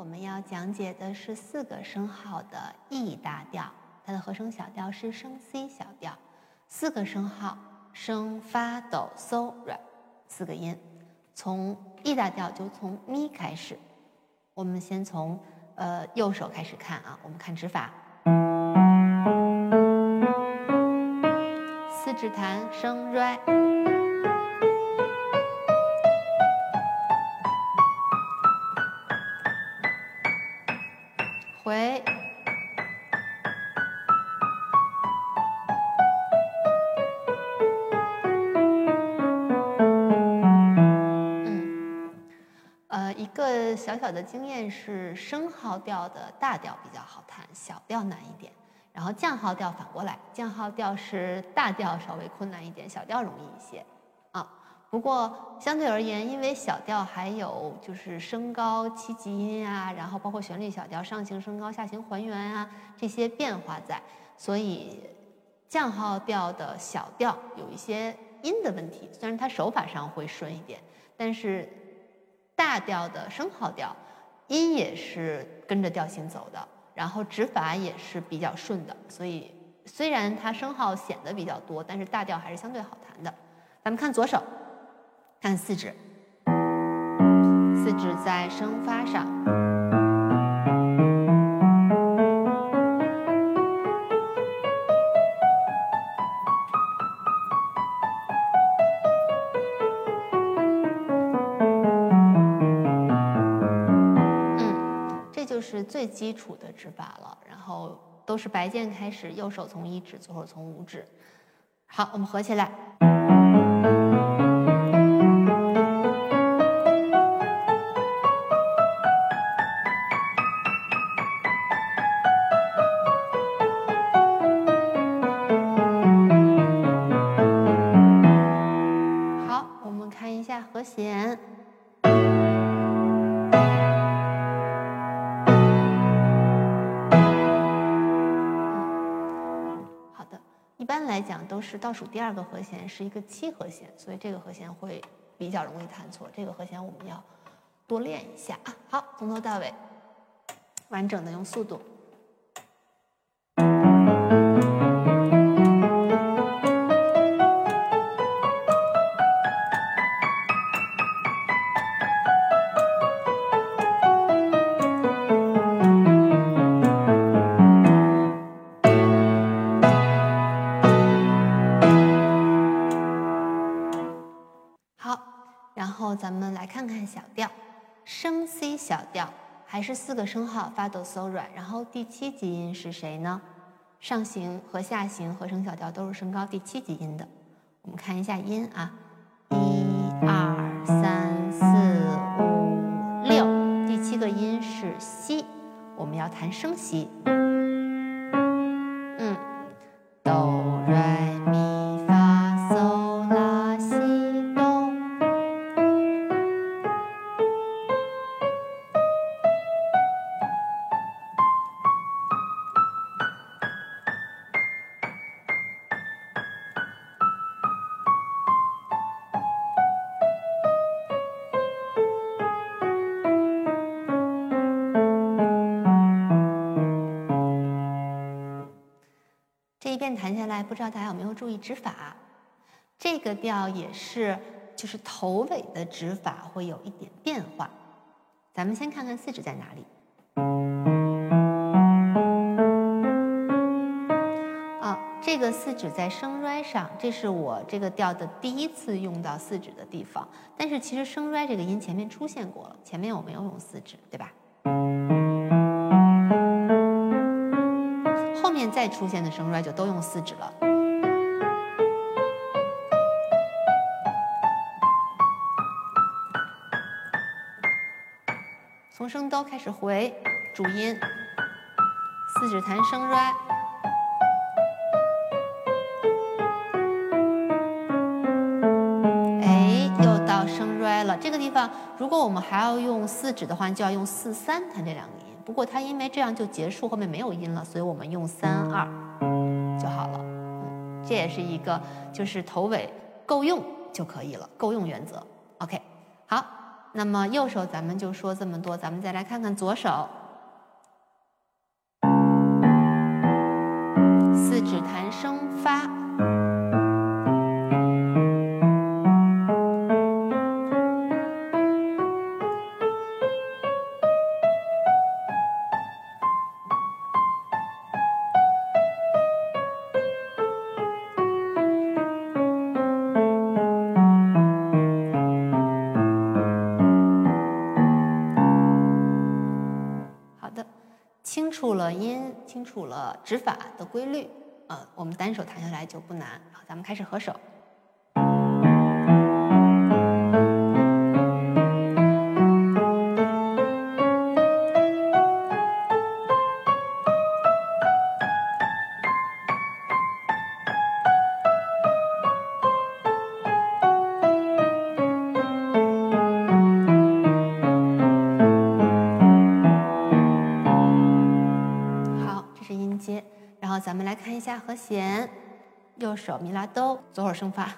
我们要讲解的是四个升号的 E 大调，它的和声小调是升 C 小调。四个升号升发哆嗦软四个音，从 E 大调就从咪开始。我们先从呃右手开始看啊，我们看指法，四指弹升 r。回，嗯，呃，一个小小的经验是，升号调的大调比较好弹，小调难一点。然后降号调反过来，降号调是大调稍微困难一点，小调容易一些。不过相对而言，因为小调还有就是升高七级音啊，然后包括旋律小调上行升高、下行还原啊这些变化在，所以降号调的小调有一些音的问题。虽然它手法上会顺一点，但是大调的升号调音也是跟着调性走的，然后指法也是比较顺的。所以虽然它升号显得比较多，但是大调还是相对好弹的。咱们看左手。看四指，四指在声发上，嗯，这就是最基础的指法了。然后都是白键开始，右手从一指，左手从五指。好，我们合起来。来讲都是倒数第二个和弦是一个七和弦，所以这个和弦会比较容易弹错。这个和弦我们要多练一下啊。好，从头到尾，完整的用速度。还是四个升号发哆嗦软，然后第七级音是谁呢？上行和下行合成小调都是升高第七级音的。我们看一下音啊，一二三四五六，第七个音是西，我们要弹升西。遍弹下来，不知道大家有没有注意指法？这个调也是，就是头尾的指法会有一点变化。咱们先看看四指在哪里。啊，这个四指在升 re 上，这是我这个调的第一次用到四指的地方。但是其实升 re 这个音前面出现过了，前面我没有用四指，对吧？再出现的声 re 就都用四指了。从升哆开始回主音，四指弹升 re，哎，又到升 re 了。这个地方，如果我们还要用四指的话，就要用四三弹这两个音。不过它因为这样就结束，后面没有音了，所以我们用三二就好了。这也是一个就是头尾够用就可以了，够用原则。OK，好，那么右手咱们就说这么多，咱们再来看看左手，四指弹升发。楚了音，清楚了指法的规律，呃，我们单手弹下来就不难。好，咱们开始合手。接，然后咱们来看一下和弦，右手咪拉哆，左手升发，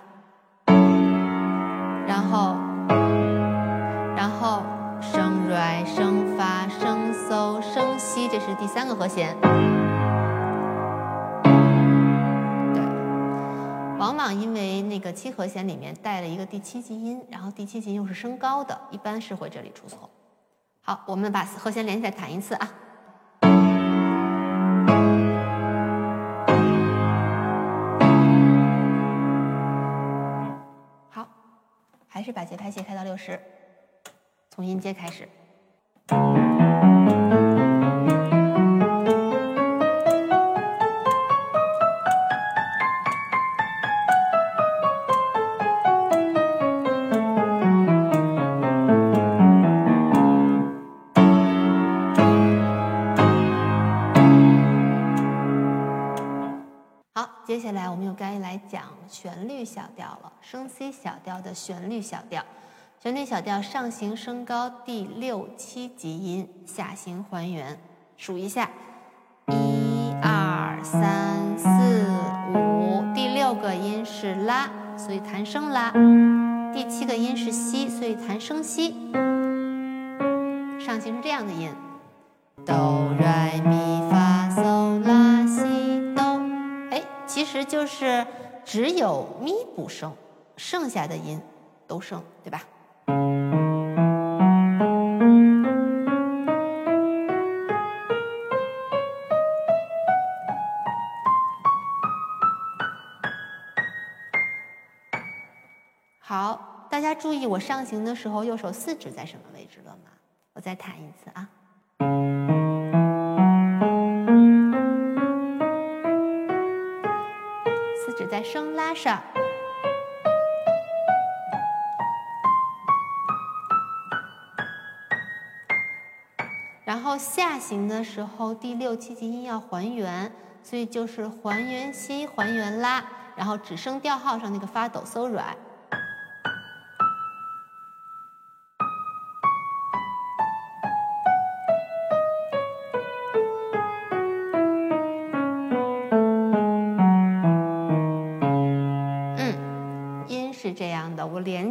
然后，然后升瑞升发升嗦升西，这是第三个和弦。对，往往因为那个七和弦里面带了一个第七级音，然后第七级又是升高的，一般是会这里出错。好，我们把和弦连起来弹一次啊。还是把节拍器开到六十，从音阶开始。旋律小调了，升 C 小调的旋律小调。旋律小调上行升高第六七级音，下行还原。数一下，一二三四五，第六个音是拉，所以弹升拉；第七个音是西，所以弹升西。上行是这样的音，哆来咪发嗦拉西哆，哎。其实就是只有咪不升，剩下的音都升，对吧？好，大家注意，我上行的时候右手四指在什么位置了吗？我再弹一次啊。在升拉上，然后下行的时候，第六七级音要还原，所以就是还原西，还原拉，然后只升调号上那个发抖嗦软。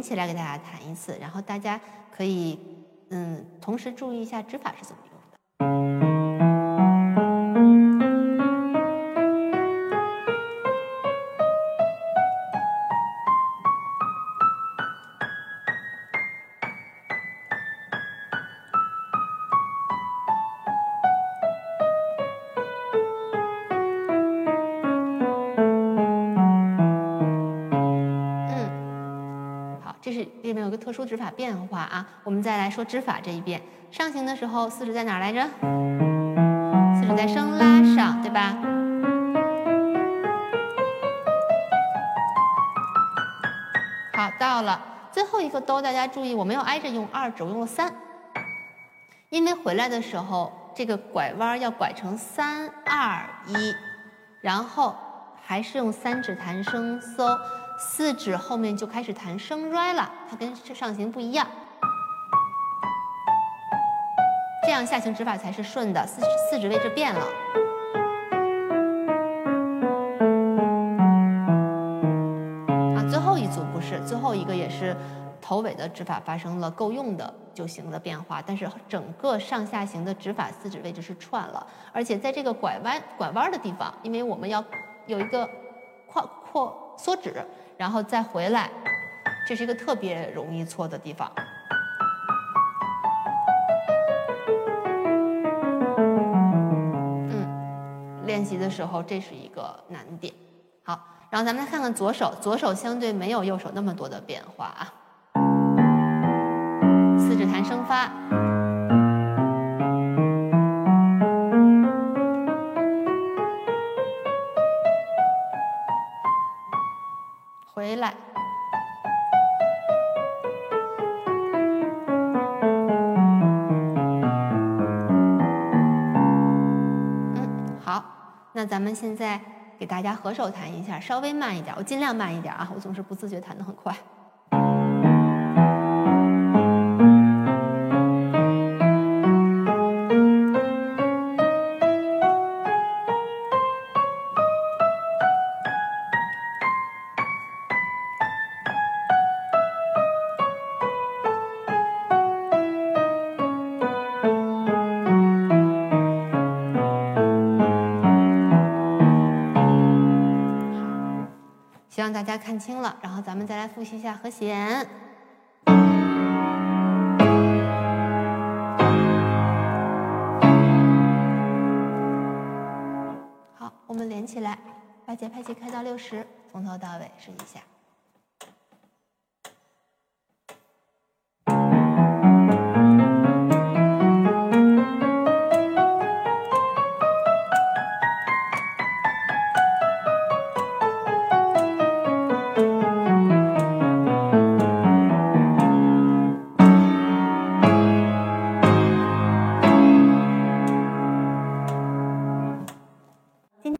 起来给大家弹一次，然后大家可以嗯，同时注意一下指法是怎么说指法变化啊，我们再来说指法这一遍。上行的时候，四指在哪来着？四指在升拉上，对吧？好，到了最后一个哆，大家注意，我没有挨着用二指，我用了三，因为回来的时候这个拐弯要拐成三二一，然后还是用三指弹升嗦。四指后面就开始弹升 re 了，它跟上行不一样，这样下行指法才是顺的。四四指位置变了，啊，最后一组不是，最后一个也是，头尾的指法发生了够用的就行的变化，但是整个上下行的指法四指位置是串了，而且在这个拐弯拐弯的地方，因为我们要有一个扩扩缩指，然后再回来，这是一个特别容易错的地方。嗯，练习的时候这是一个难点。好，然后咱们来看看左手，左手相对没有右手那么多的变化啊。四指弹升发，回来，嗯，好，那咱们现在。给大家合手弹一下，稍微慢一点，我尽量慢一点啊，我总是不自觉弹得很快。希望大家看清了，然后咱们再来复习一下和弦。好，我们连起来，把节拍器开到六十，从头到尾试一下。